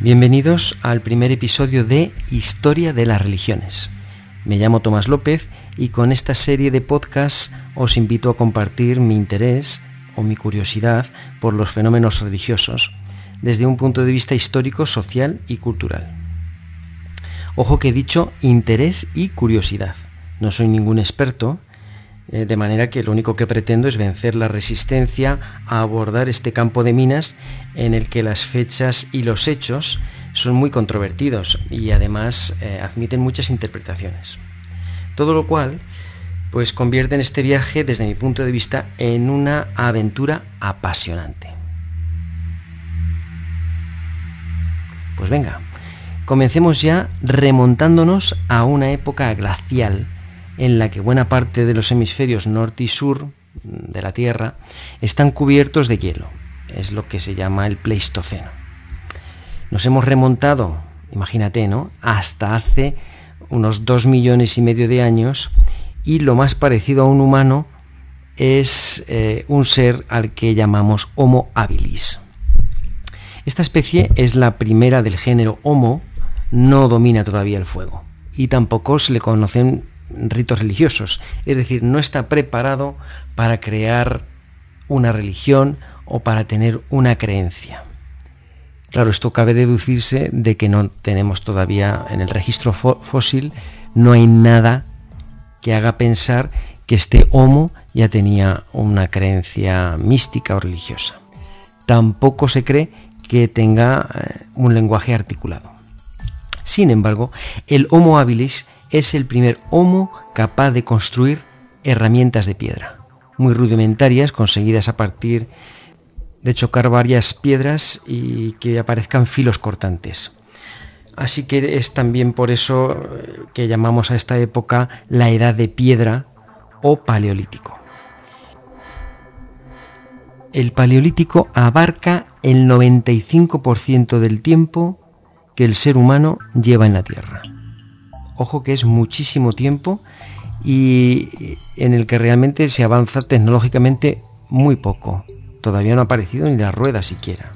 Bienvenidos al primer episodio de Historia de las Religiones. Me llamo Tomás López y con esta serie de podcasts os invito a compartir mi interés o mi curiosidad por los fenómenos religiosos desde un punto de vista histórico, social y cultural. Ojo que he dicho interés y curiosidad. No soy ningún experto, eh, de manera que lo único que pretendo es vencer la resistencia a abordar este campo de minas en el que las fechas y los hechos son muy controvertidos y además eh, admiten muchas interpretaciones. Todo lo cual pues convierte en este viaje desde mi punto de vista en una aventura apasionante. Pues venga, comencemos ya remontándonos a una época glacial en la que buena parte de los hemisferios norte y sur de la Tierra están cubiertos de hielo. Es lo que se llama el Pleistoceno. Nos hemos remontado, imagínate, ¿no? Hasta hace unos dos millones y medio de años y lo más parecido a un humano es eh, un ser al que llamamos Homo habilis. Esta especie es la primera del género Homo, no domina todavía el fuego y tampoco se le conocen ritos religiosos, es decir, no está preparado para crear una religión o para tener una creencia. Claro, esto cabe deducirse de que no tenemos todavía en el registro fósil, no hay nada que haga pensar que este Homo ya tenía una creencia mística o religiosa. Tampoco se cree que tenga eh, un lenguaje articulado. Sin embargo, el Homo habilis es el primer Homo capaz de construir herramientas de piedra, muy rudimentarias, conseguidas a partir de chocar varias piedras y que aparezcan filos cortantes. Así que es también por eso eh, que llamamos a esta época la edad de piedra o paleolítico. El paleolítico abarca el 95% del tiempo que el ser humano lleva en la Tierra. Ojo que es muchísimo tiempo y en el que realmente se avanza tecnológicamente muy poco. Todavía no ha aparecido ni la rueda siquiera.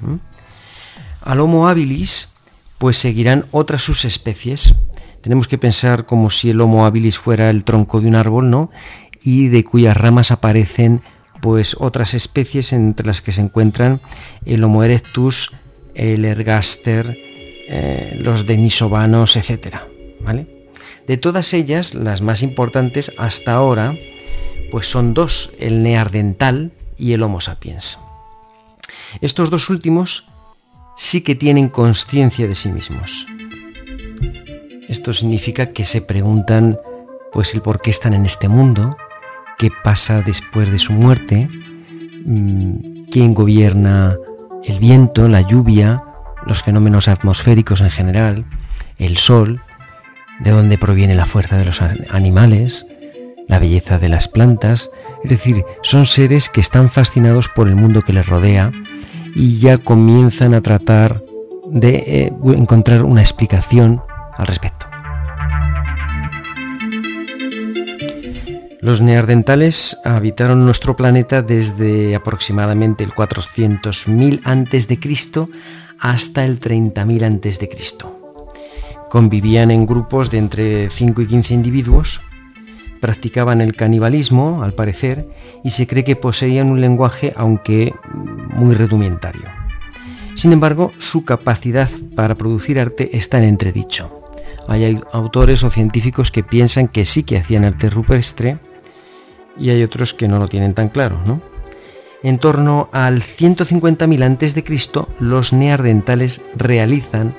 Al Homo habilis pues seguirán otras subespecies. Tenemos que pensar como si el Homo habilis fuera el tronco de un árbol, ¿no? Y de cuyas ramas aparecen pues otras especies entre las que se encuentran el Homo erectus, el ergaster, eh, los denisovanos, etcétera, ¿vale? De todas ellas, las más importantes hasta ahora, pues son dos, el neardental y el Homo sapiens. Estos dos últimos sí que tienen conciencia de sí mismos. Esto significa que se preguntan pues el por qué están en este mundo, qué pasa después de su muerte, mm, quién gobierna el viento, la lluvia, los fenómenos atmosféricos en general, el sol, de dónde proviene la fuerza de los animales, la belleza de las plantas, es decir, son seres que están fascinados por el mundo que les rodea y ya comienzan a tratar de eh, encontrar una explicación al respecto. Los neandertales habitaron nuestro planeta desde aproximadamente el 400.000 a.C. hasta el 30.000 a.C. Convivían en grupos de entre 5 y 15 individuos, practicaban el canibalismo, al parecer, y se cree que poseían un lenguaje, aunque muy rudimentario. Sin embargo, su capacidad para producir arte está en entredicho. Hay autores o científicos que piensan que sí que hacían arte rupestre y hay otros que no lo tienen tan claro, ¿no? En torno al 150.000 a.C., los neandertales realizan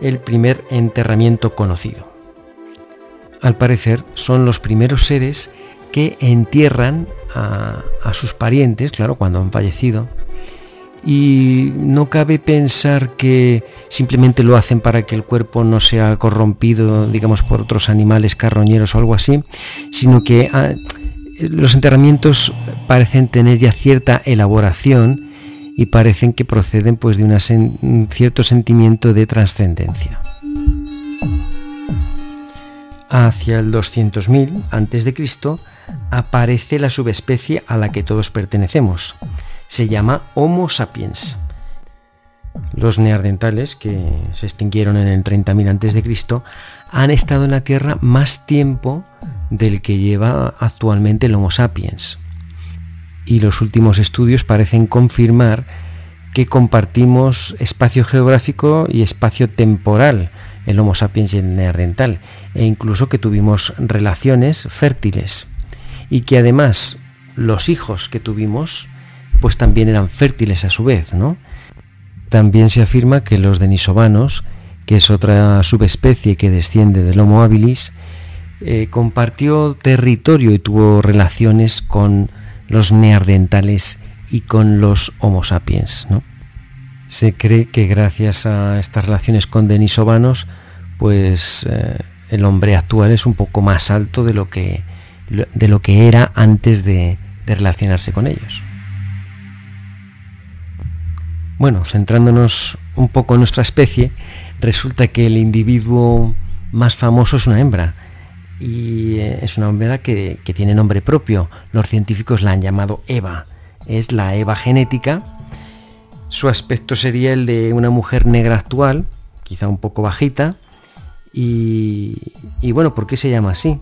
el primer enterramiento conocido. Al parecer son los primeros seres que entierran a, sus parientes, claro, cuando han fallecido, y no cabe pensar que simplemente lo hacen para que el cuerpo no sea corrompido, digamos, por otros animales carroñeros o algo así, sino que ah, los enterramientos parecen tener ya cierta elaboración y parecen que proceden pues de un cierto sentimiento de trascendencia. Hacia el 200.000 a.C. aparece la subespecie a la que todos pertenecemos. Se llama Homo sapiens. Los neandertales, que se extinguieron en el 30.000 a.C., han estado en la Tierra más tiempo del que lleva actualmente el Homo sapiens. Y los últimos estudios parecen confirmar que compartimos espacio geográfico y espacio temporal, el Homo sapiens y el neandertal, e incluso que tuvimos relaciones fértiles y que además los hijos que tuvimos pues también eran fértiles a su vez, ¿no? También se afirma que los denisovanos, que es otra subespecie que desciende del Homo habilis, eh, compartió territorio y tuvo relaciones con los neandertales y con los Homo sapiens. ¿no? Se cree que gracias a estas relaciones con denisovanos, pues eh, el hombre actual es un poco más alto de lo que, de lo que era antes de relacionarse con ellos. Bueno, centrándonos un poco en nuestra especie, resulta que el individuo más famoso es una hembra. Y eh, es una hembra que, tiene nombre propio. Los científicos la han llamado Eva. Es la Eva genética. Su aspecto sería el de una mujer negra actual, quizá un poco bajita. Y, y bueno, ¿por qué se llama así?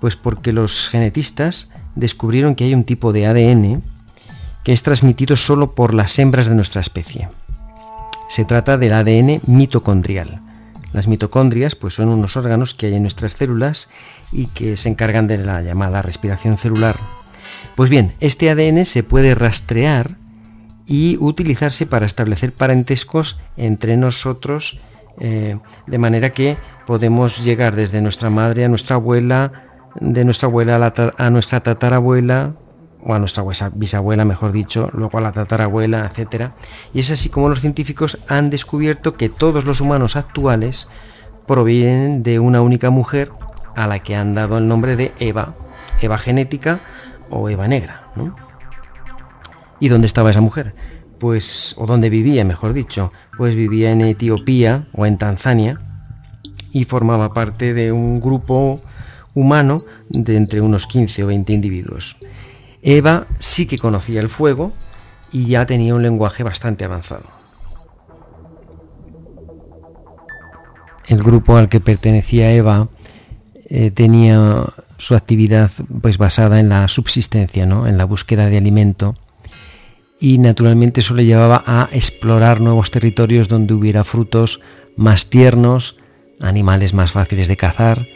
Pues porque los genetistas descubrieron que hay un tipo de ADN que es transmitido solo por las hembras de nuestra especie. Se trata del ADN mitocondrial. Las mitocondrias pues, son unos órganos que hay en nuestras células y que se encargan de la llamada respiración celular. Pues bien, este ADN se puede rastrear y utilizarse para establecer parentescos entre nosotros, eh, de manera que podemos llegar desde nuestra madre a nuestra abuela, de nuestra abuela a nuestra tatarabuela, o a nuestra bisabuela, mejor dicho, luego a la tatarabuela, etc. Y es así como los científicos han descubierto que todos los humanos actuales provienen de una única mujer a la que han dado el nombre de Eva, Eva genética o Eva negra. ¿Y dónde estaba esa mujer? Pues, o dónde vivía, mejor dicho, pues vivía en Etiopía o en Tanzania y formaba parte de un grupo humano de entre unos 15 o 20 individuos. Eva sí que conocía el fuego y ya tenía un lenguaje bastante avanzado. El grupo al que pertenecía Eva eh, tenía su actividad pues basada en la subsistencia, ¿no? en la búsqueda de alimento y naturalmente eso le llevaba a explorar nuevos territorios donde hubiera frutos más tiernos, animales más fáciles de cazar,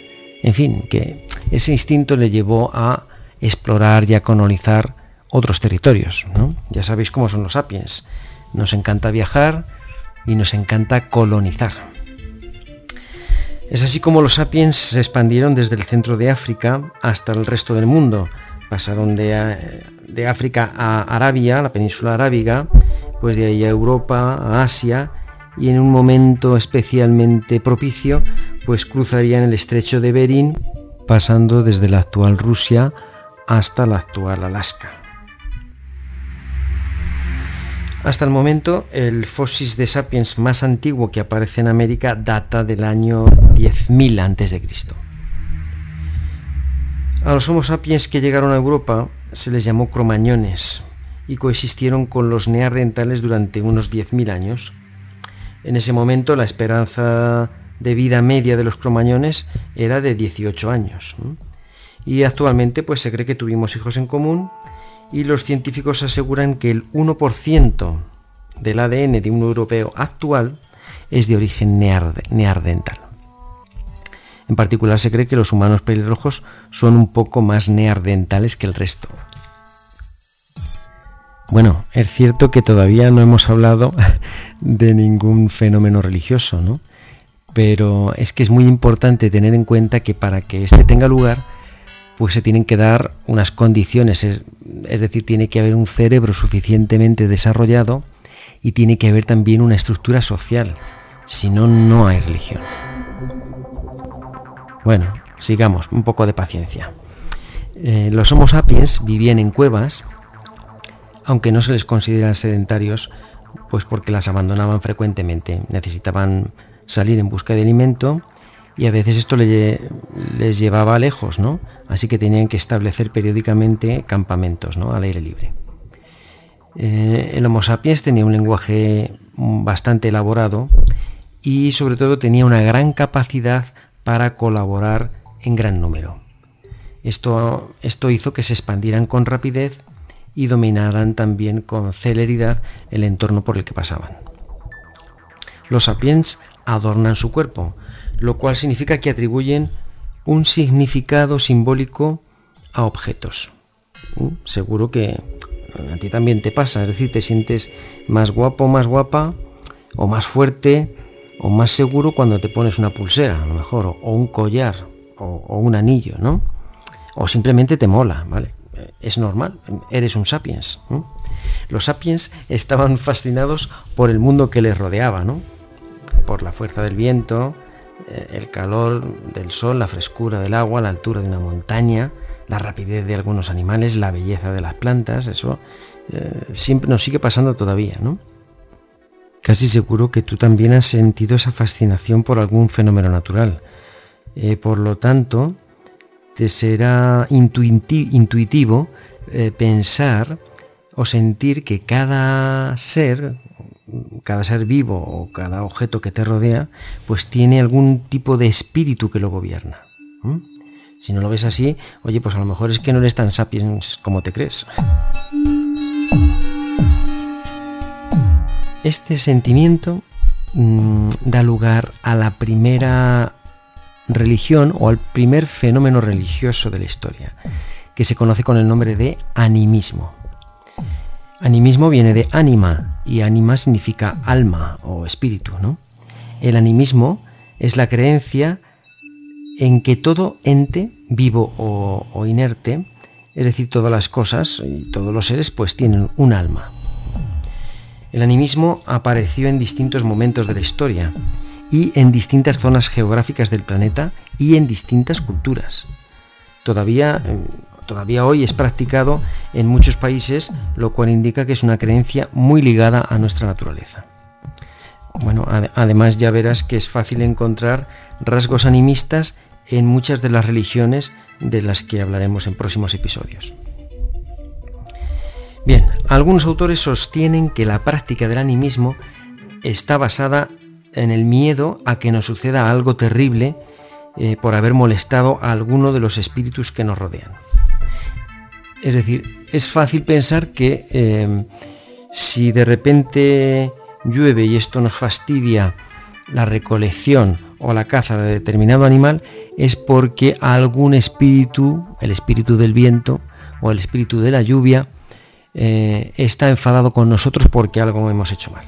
en fin, que ese instinto le llevó a explorar y a colonizar otros territorios. Ya sabéis cómo son los sapiens. Nos encanta viajar y nos encanta colonizar. Es así como los sapiens se expandieron desde el centro de África hasta el resto del mundo. Pasaron de, de África a Arabia, la península arábiga, pues de ahí a Europa, a Asia, y en un momento especialmente propicio, pues cruzarían el estrecho de Bering, pasando desde la actual Rusia hasta la actual Alaska. Hasta el momento, el fósil de sapiens más antiguo que aparece en América data del año 10.000 a.C. A los Homo sapiens que llegaron a Europa se les llamó cromañones y coexistieron con los neandertales durante unos 10.000 años. En ese momento la esperanza de vida media de los cromañones era de 18 años y actualmente pues se cree que tuvimos hijos en común y los científicos aseguran que el 1% del ADN de un europeo actual es de origen neardental. En particular se cree que los humanos pelirrojos son un poco más neardentales que el resto. Bueno, es cierto que todavía no hemos hablado de ningún fenómeno religioso, ¿no? Pero es que es muy importante tener en cuenta que para que este tenga lugar, pues se tienen que dar unas condiciones, es, decir, tiene que haber un cerebro suficientemente desarrollado y tiene que haber también una estructura social, si no, no hay religión. Bueno, sigamos, un poco de paciencia. Eh, los Homo sapiens vivían en cuevas, aunque no se les consideran sedentarios, pues porque las abandonaban frecuentemente, necesitaban salir en busca de alimento y a veces esto les llevaba lejos, ¿no? Así que tenían que establecer periódicamente campamentos, ¿no? Al aire libre. Eh, el Homo sapiens tenía un lenguaje bastante elaborado y sobre todo tenía una gran capacidad para colaborar en gran número. Esto, esto hizo que se expandieran con rapidez y dominaran también con celeridad el entorno por el que pasaban. Los sapiens adornan su cuerpo, lo cual significa que atribuyen un significado simbólico a objetos. Mm, seguro que a ti también te pasa, es decir, te sientes más guapo, más guapa, o más fuerte, o más seguro cuando te pones una pulsera, a lo mejor, o, un collar, o, un anillo, ¿no? O simplemente te mola, ¿vale? Es normal, eres un sapiens. Los sapiens estaban fascinados por el mundo que les rodeaba, ¿no? Por la fuerza del viento, el calor del sol, la frescura del agua, la altura de una montaña, la rapidez de algunos animales, la belleza de las plantas, eso eh, siempre nos sigue pasando todavía, ¿no? Casi seguro que tú también has sentido esa fascinación por algún fenómeno natural. Eh, por lo tanto, te será intuitivo eh, pensar o sentir que cada ser, cada ser vivo o cada objeto que te rodea, pues tiene algún tipo de espíritu que lo gobierna. Si no lo ves así, oye, pues a lo mejor es que no eres tan sapiens como te crees. Este sentimiento mm, da lugar a la primera religión o al primer fenómeno religioso de la historia, que se conoce con el nombre de animismo. Animismo viene de anima y anima significa alma o espíritu. ¿no? El animismo es la creencia en que todo ente, vivo o, inerte, es decir, todas las cosas y todos los seres, pues tienen un alma. El animismo apareció en distintos momentos de la historia y en distintas zonas geográficas del planeta y en distintas culturas. Todavía, eh, todavía hoy es practicado en muchos países, lo cual indica que es una creencia muy ligada a nuestra naturaleza. Bueno, además ya verás que es fácil encontrar rasgos animistas en muchas de las religiones de las que hablaremos en próximos episodios. Bien, algunos autores sostienen que la práctica del animismo está basada en el miedo a que nos suceda algo terrible eh, por haber molestado a alguno de los espíritus que nos rodean. Es decir, es fácil pensar que eh, si de repente llueve y esto nos fastidia la recolección o la caza de determinado animal es porque algún espíritu, el espíritu del viento o el espíritu de la lluvia, eh, está enfadado con nosotros porque algo hemos hecho mal.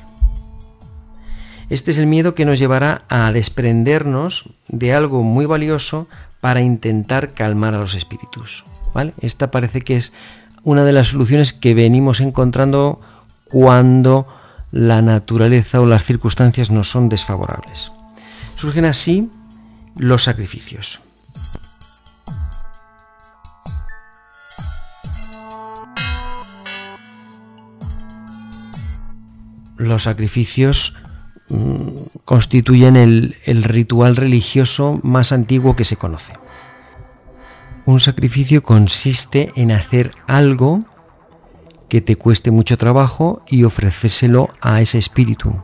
Este es el miedo que nos llevará a desprendernos de algo muy valioso para intentar calmar a los espíritus. Esta parece que es una de las soluciones que venimos encontrando cuando la naturaleza o las circunstancias nos son desfavorables. Surgen así los sacrificios. Los sacrificios mm, constituyen el ritual religioso más antiguo que se conoce. Un sacrificio consiste en hacer algo que te cueste mucho trabajo y ofrecérselo a ese espíritu,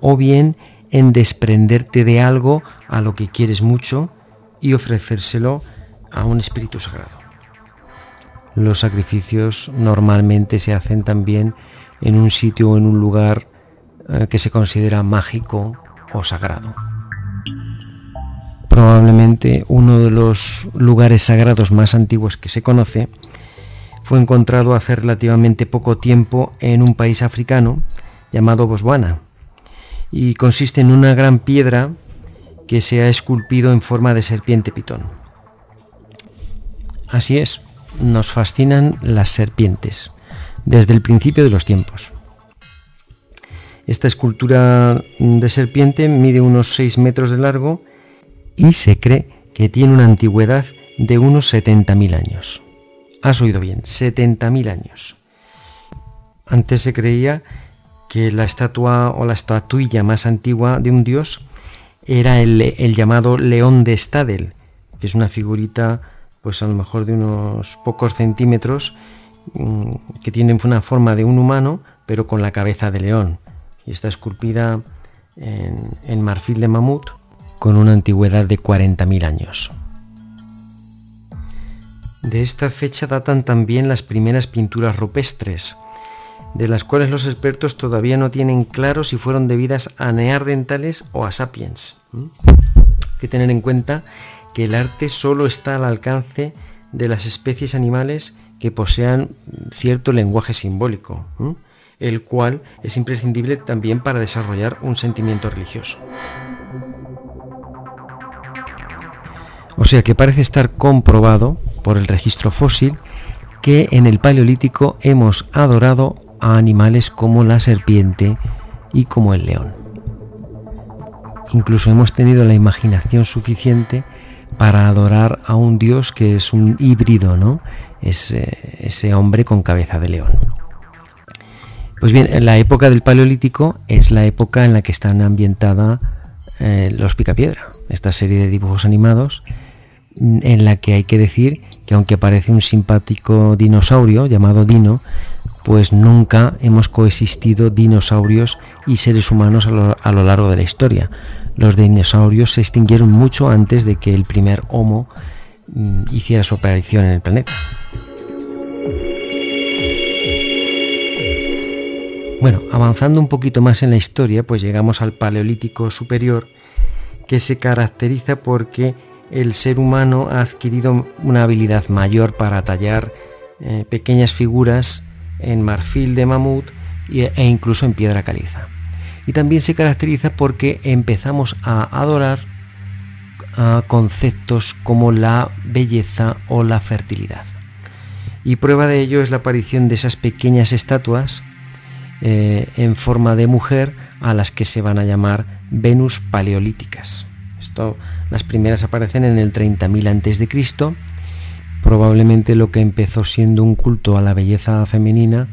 o bien en desprenderte de algo a lo que quieres mucho y ofrecérselo a un espíritu sagrado. Los sacrificios normalmente se hacen también en un sitio o en un lugar eh, que se considera mágico o sagrado. Probablemente uno de los lugares sagrados más antiguos que se conoce fue encontrado hace relativamente poco tiempo en un país africano llamado Botswana, y consiste en una gran piedra que se ha esculpido en forma de serpiente pitón. Así es, nos fascinan las serpientes desde el principio de los tiempos. Esta escultura de serpiente mide unos 6 metros de largo y se cree que tiene una antigüedad de unos 70.000 años. Has oído bien, 70.000 años. Antes se creía que la estatua o la estatuilla más antigua de un dios era el, llamado león de Stadel, que es una figurita pues a lo mejor de unos pocos centímetros, mm, que tiene una forma de un humano, pero con la cabeza de león. y está esculpida en, en marfil de mamut con una antigüedad de 40.000 años. De esta fecha datan también las primeras pinturas rupestres, de las cuales los expertos todavía no tienen claro si fueron debidas a neandertales o a sapiens. Hay que tener en cuenta que el arte solo está al alcance de las especies animales que posean cierto lenguaje simbólico, el cual es imprescindible también para desarrollar un sentimiento religioso. O sea que parece estar comprobado por el registro fósil que en el Paleolítico hemos adorado a animales como la serpiente y como el león. Incluso hemos tenido la imaginación suficiente para adorar a un dios que es un híbrido, ¿no? Es ese hombre con cabeza de león. Pues bien, en la época del Paleolítico es la época en la que están ambientada eh, los Picapiedra, esta serie de dibujos animados en la que hay que decir que aunque aparece un simpático dinosaurio llamado Dino, pues nunca hemos coexistido dinosaurios y seres humanos a lo, largo de la historia. Los dinosaurios se extinguieron mucho antes de que el primer Homo mm, hiciera su aparición en el planeta. Bueno, avanzando un poquito más en la historia, pues llegamos al Paleolítico Superior, que se caracteriza porque el ser humano ha adquirido una habilidad mayor para tallar eh, pequeñas figuras en marfil de mamut e incluso en piedra caliza. Y también se caracteriza porque empezamos a adorar a conceptos como la belleza o la fertilidad. Y prueba de ello es la aparición de esas pequeñas estatuas eh, en forma de mujer a las que se van a llamar Venus paleolíticas. Esto, las primeras aparecen en el 30.000 a.C. Probablemente lo que empezó siendo un culto a la belleza femenina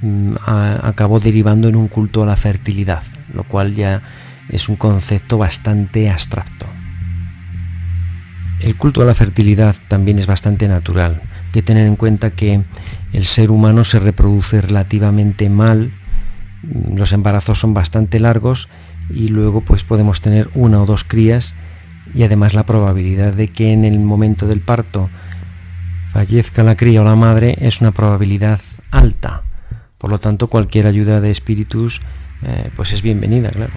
mm, acabó derivando en un culto a la fertilidad, lo cual ya es un concepto bastante abstracto. El culto a la fertilidad también es bastante natural. Hay que tener en cuenta que el ser humano se reproduce relativamente mal, los embarazos son bastante largos y luego pues podemos tener una o dos crías y además la probabilidad de que en el momento del parto fallezca la cría o la madre es una probabilidad alta. Por lo tanto, cualquier ayuda de espíritus eh, pues es bienvenida, claro.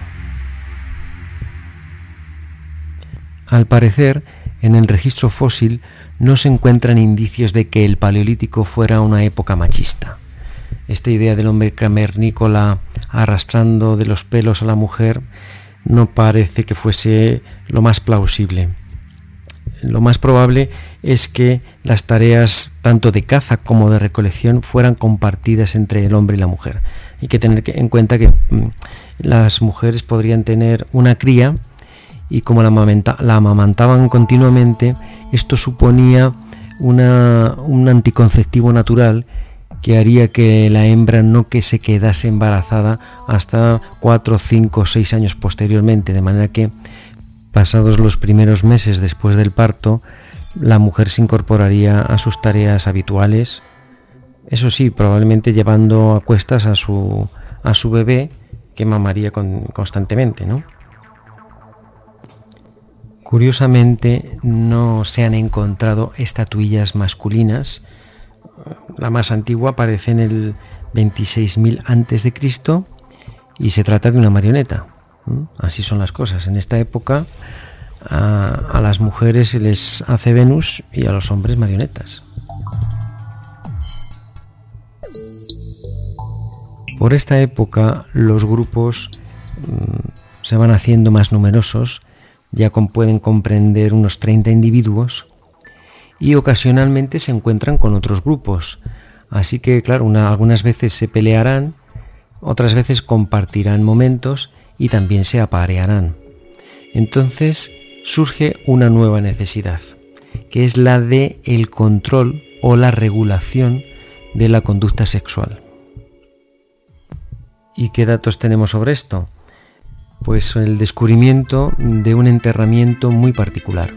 Al parecer, en el registro fósil no se encuentran indicios de que el Paleolítico fuera una época machista esta idea del hombre cavernícola arrastrando de los pelos a la mujer no parece que fuese lo más plausible. Lo más probable es que las tareas tanto de caza como de recolección fueran compartidas entre el hombre y la mujer. Hay que tener en cuenta que mm, las mujeres podrían tener una cría y como la, la amamantaban continuamente, esto suponía un anticonceptivo natural que haría que la hembra no que se quedase embarazada hasta 4, 5, 6 años posteriormente, de manera que pasados los primeros meses después del parto, la mujer se incorporaría a sus tareas habituales, eso sí, probablemente llevando a cuestas a su, a su bebé que mamaría constantemente, ¿no? Curiosamente no se han encontrado estatuillas masculinas, la más antigua aparece en el 26.000 antes de Cristo y se trata de una marioneta. Así son las cosas. En esta época a, las mujeres se les hace Venus y a los hombres marionetas. Por esta época los grupos mm, se van haciendo más numerosos, ya pueden comprender unos 30 individuos y ocasionalmente se encuentran con otros grupos. Así que, claro, algunas veces se pelearán, otras veces compartirán momentos y también se aparearán. Entonces surge una nueva necesidad, que es la de el control o la regulación de la conducta sexual. ¿Y qué datos tenemos sobre esto? Pues el descubrimiento de un enterramiento muy particular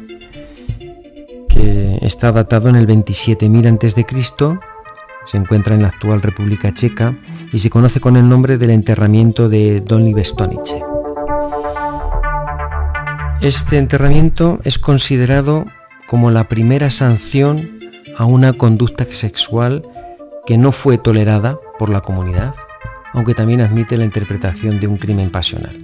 está datado en el 27.000 a.C., Se encuentra en la actual República Checa y se conoce con el nombre del enterramiento de Donny Stonice. Este enterramiento es considerado como la primera sanción a una conducta sexual que no fue tolerada por la comunidad, aunque también admite la interpretación de un crimen pasional.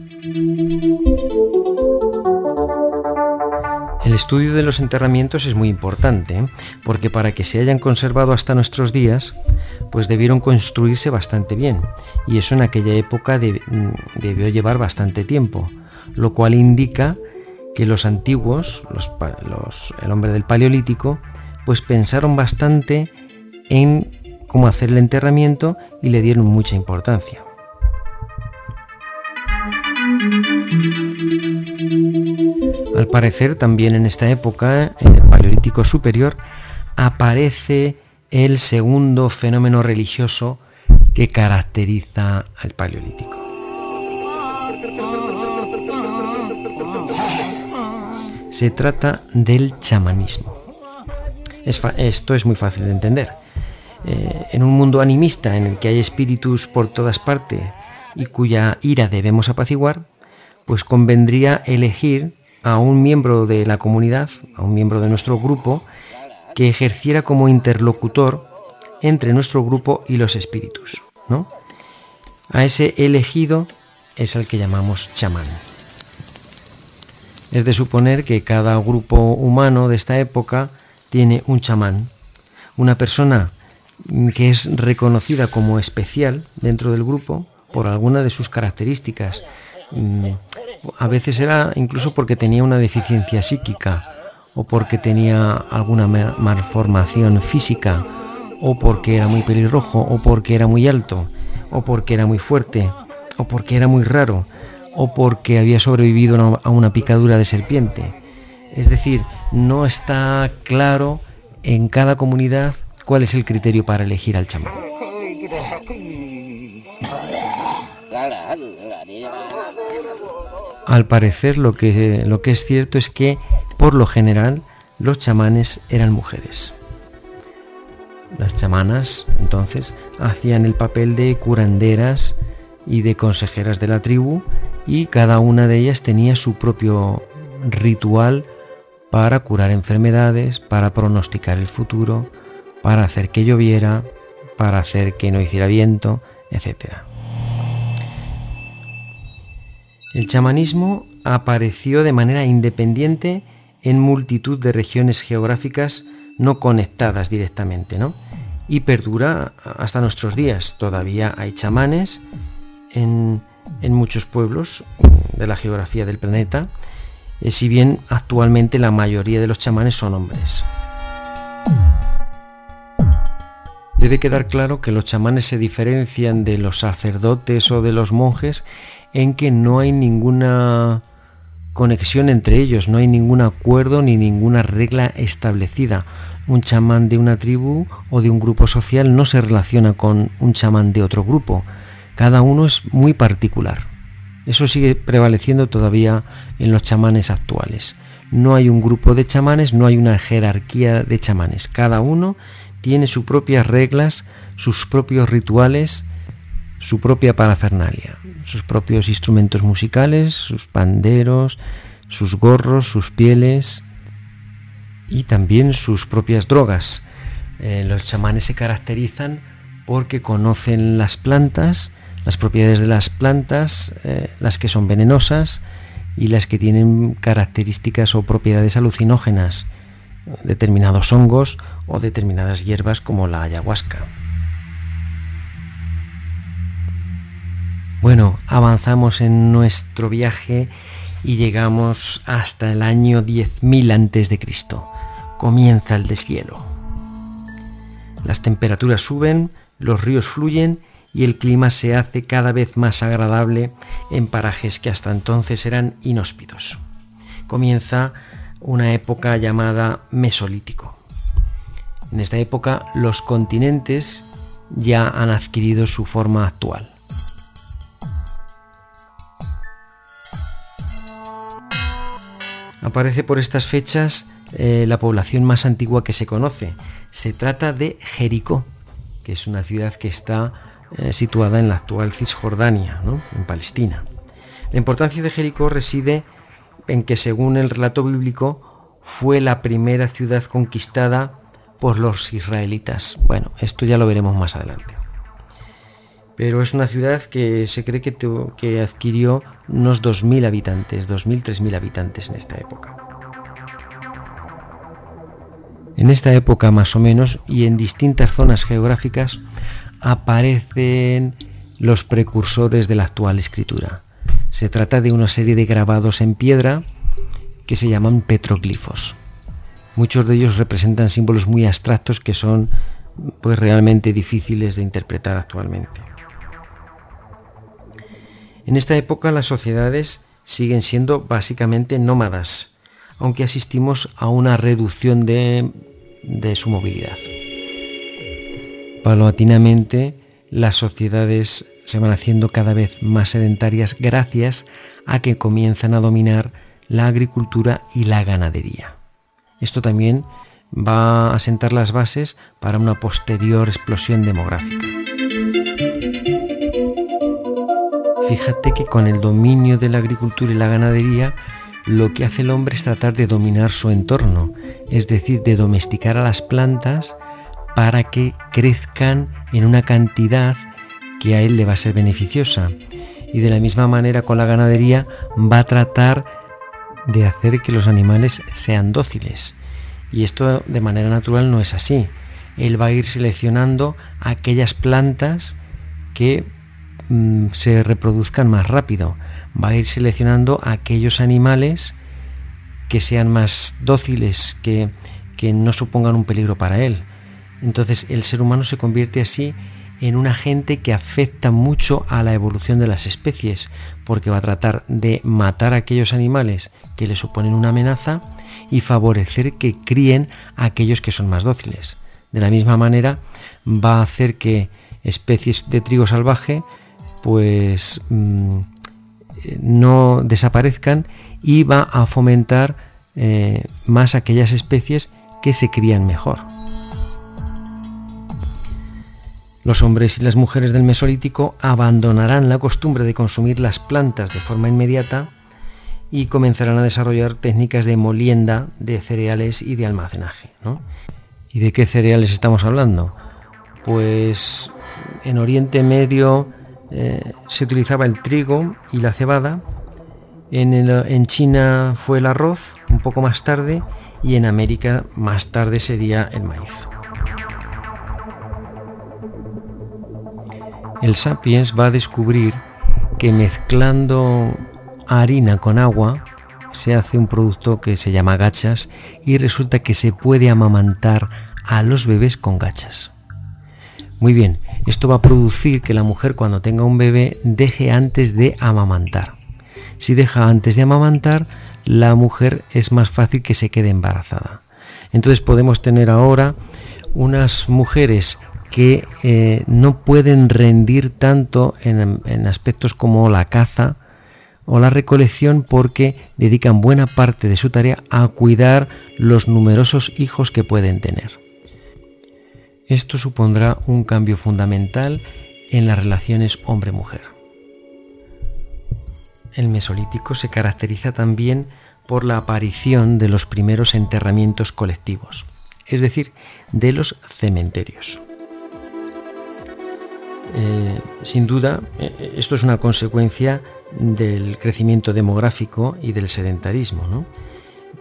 El estudio de los enterramientos es muy importante, ¿eh? porque para que se hayan conservado hasta nuestros días, pues debieron construirse bastante bien, y eso en aquella época mm, debió llevar bastante tiempo, lo cual indica que los antiguos, el hombre del Paleolítico, pues pensaron bastante en cómo hacer el enterramiento y le dieron mucha importancia. Al parecer, también en esta época, en el Paleolítico Superior, aparece el segundo fenómeno religioso que caracteriza al Paleolítico. Se trata del chamanismo. esto es muy fácil de entender. Eh, en un mundo animista en el que hay espíritus por todas partes y cuya ira debemos apaciguar, pues convendría elegir a un miembro de la comunidad, a un miembro de nuestro grupo, que ejerciera como interlocutor entre nuestro grupo y los espíritus. ¿no? A ese elegido es al que llamamos chamán. Es de suponer que cada grupo humano de esta época tiene un chamán, una persona que es reconocida como especial dentro del grupo por alguna de sus características mm, a veces era incluso porque tenía una deficiencia psíquica o porque tenía alguna malformación física o porque era muy pelirrojo o porque era muy alto o porque era muy fuerte o porque era muy raro o porque había sobrevivido a una picadura de serpiente. Es decir, no está claro en cada comunidad cuál es el criterio para elegir al chamán. Al parecer lo que, lo que es cierto es que, por lo general, los chamanes eran mujeres. Las chamanas, entonces, hacían el papel de curanderas y de consejeras de la tribu y cada una de ellas tenía su propio ritual para curar enfermedades, para pronosticar el futuro, para hacer que lloviera, para hacer que no hiciera viento, etc. El chamanismo apareció de manera independiente en multitud de regiones geográficas no conectadas directamente, ¿no? Y perdura hasta nuestros días. Todavía hay chamanes en, muchos pueblos de la geografía del planeta, eh, si bien actualmente la mayoría de los chamanes son hombres. Debe quedar claro que los chamanes se diferencian de los sacerdotes o de los monjes en que no hay ninguna conexión entre ellos, no hay ningún acuerdo ni ninguna regla establecida. Un chamán de una tribu o de un grupo social no se relaciona con un chamán de otro grupo. Cada uno es muy particular. Eso sigue prevaleciendo todavía en los chamanes actuales. No hay un grupo de chamanes, no hay una jerarquía de chamanes. Cada uno tiene sus propias reglas, sus propios rituales su propia parafernalia, sus propios instrumentos musicales, sus panderos, sus gorros, sus pieles y también sus propias drogas. Eh, los chamanes se caracterizan porque conocen las plantas, las propiedades de las plantas, eh, las que son venenosas y las que tienen características o propiedades alucinógenas, determinados hongos o determinadas hierbas como la ayahuasca. Bueno, avanzamos en nuestro viaje y llegamos hasta el año 10.000 antes de Cristo. Comienza el deshielo. Las temperaturas suben, los ríos fluyen y el clima se hace cada vez más agradable en parajes que hasta entonces eran inhóspitos. Comienza una época llamada Mesolítico. En esta época los continentes ya han adquirido su forma actual. Aparece por estas fechas eh, la población más antigua que se conoce. Se trata de Jericó, que es una ciudad que está eh, situada en la actual Cisjordania, en Palestina. La importancia de Jericó reside en que, según el relato bíblico, fue la primera ciudad conquistada por los israelitas. Bueno, esto ya lo veremos más adelante. Pero es una ciudad que se cree que, adquirió unos 2.000 habitantes, 2.000, 3.000 habitantes en esta época. En esta época más o menos y en distintas zonas geográficas aparecen los precursores de la actual escritura. Se trata de una serie de grabados en piedra que se llaman petroglifos. Muchos de ellos representan símbolos muy abstractos que son pues realmente difíciles de interpretar actualmente. En esta época las sociedades siguen siendo básicamente nómadas, aunque asistimos a una reducción de, su movilidad. Paulatinamente las sociedades se van haciendo cada vez más sedentarias gracias a que comienzan a dominar la agricultura y la ganadería. Esto también va a sentar las bases para una posterior explosión demográfica. Fíjate que con el dominio de la agricultura y la ganadería, lo que hace el hombre es tratar de dominar su entorno, es decir, de domesticar a las plantas para que crezcan en una cantidad que a él le va a ser beneficiosa. Y de la misma manera con la ganadería va a tratar de hacer que los animales sean dóciles. Y esto de manera natural no es así. Él va a ir seleccionando aquellas plantas que mm, se reproduzcan más rápido. Va a ir seleccionando aquellos animales que sean más dóciles, que, que no supongan un peligro para él. Entonces el ser humano se convierte así en un agente que afecta mucho a la evolución de las especies, porque va a tratar de matar a aquellos animales que le suponen una amenaza y favorecer que críen a aquellos que son más dóciles. De la misma manera, va a hacer que especies de trigo salvaje pues mm, no desaparezcan y va a fomentar eh, más aquellas especies que se crían mejor. Los hombres y las mujeres del Mesolítico abandonarán la costumbre de consumir las plantas de forma inmediata y comenzarán a desarrollar técnicas de molienda de cereales y de almacenaje. ¿Y de qué cereales estamos hablando? Pues en Oriente Medio eh, se utilizaba el trigo y la cebada, en, en China fue el arroz, un poco más tarde, y en América más tarde sería el maíz. el sapiens va a descubrir que mezclando harina con agua se hace un producto que se llama gachas y resulta que se puede amamantar a los bebés con gachas. Muy bien, esto va a producir que la mujer cuando tenga un bebé deje antes de amamantar. Si deja antes de amamantar, la mujer es más fácil que se quede embarazada. Entonces podemos tener ahora unas mujeres que eh, no pueden rendir tanto en, aspectos como la caza o la recolección porque dedican buena parte de su tarea a cuidar los numerosos hijos que pueden tener. Esto supondrá un cambio fundamental en las relaciones hombre-mujer. El Mesolítico se caracteriza también por la aparición de los primeros enterramientos colectivos, es decir, de los cementerios. Eh, sin duda, eh, esto es una consecuencia del crecimiento demográfico y del sedentarismo,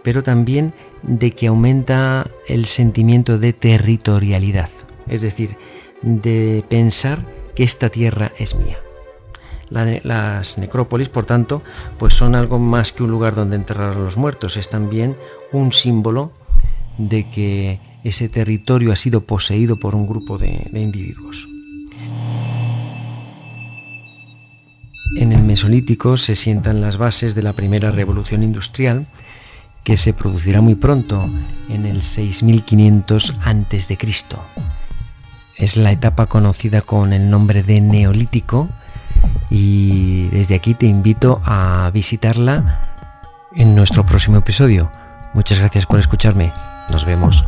pero también de que aumenta el sentimiento de territorialidad, es decir, de pensar que esta tierra es mía. las necrópolis, por tanto, pues son algo más que un lugar donde enterrar a los muertos, es también un símbolo de que ese territorio ha sido poseído por un grupo de individuos. En el Mesolítico se sientan las bases de la primera revolución industrial que se producirá muy pronto, en el 6500 a.C. Es la etapa conocida con el nombre de Neolítico y desde aquí te invito a visitarla en nuestro próximo episodio. Muchas gracias por escucharme. Nos vemos.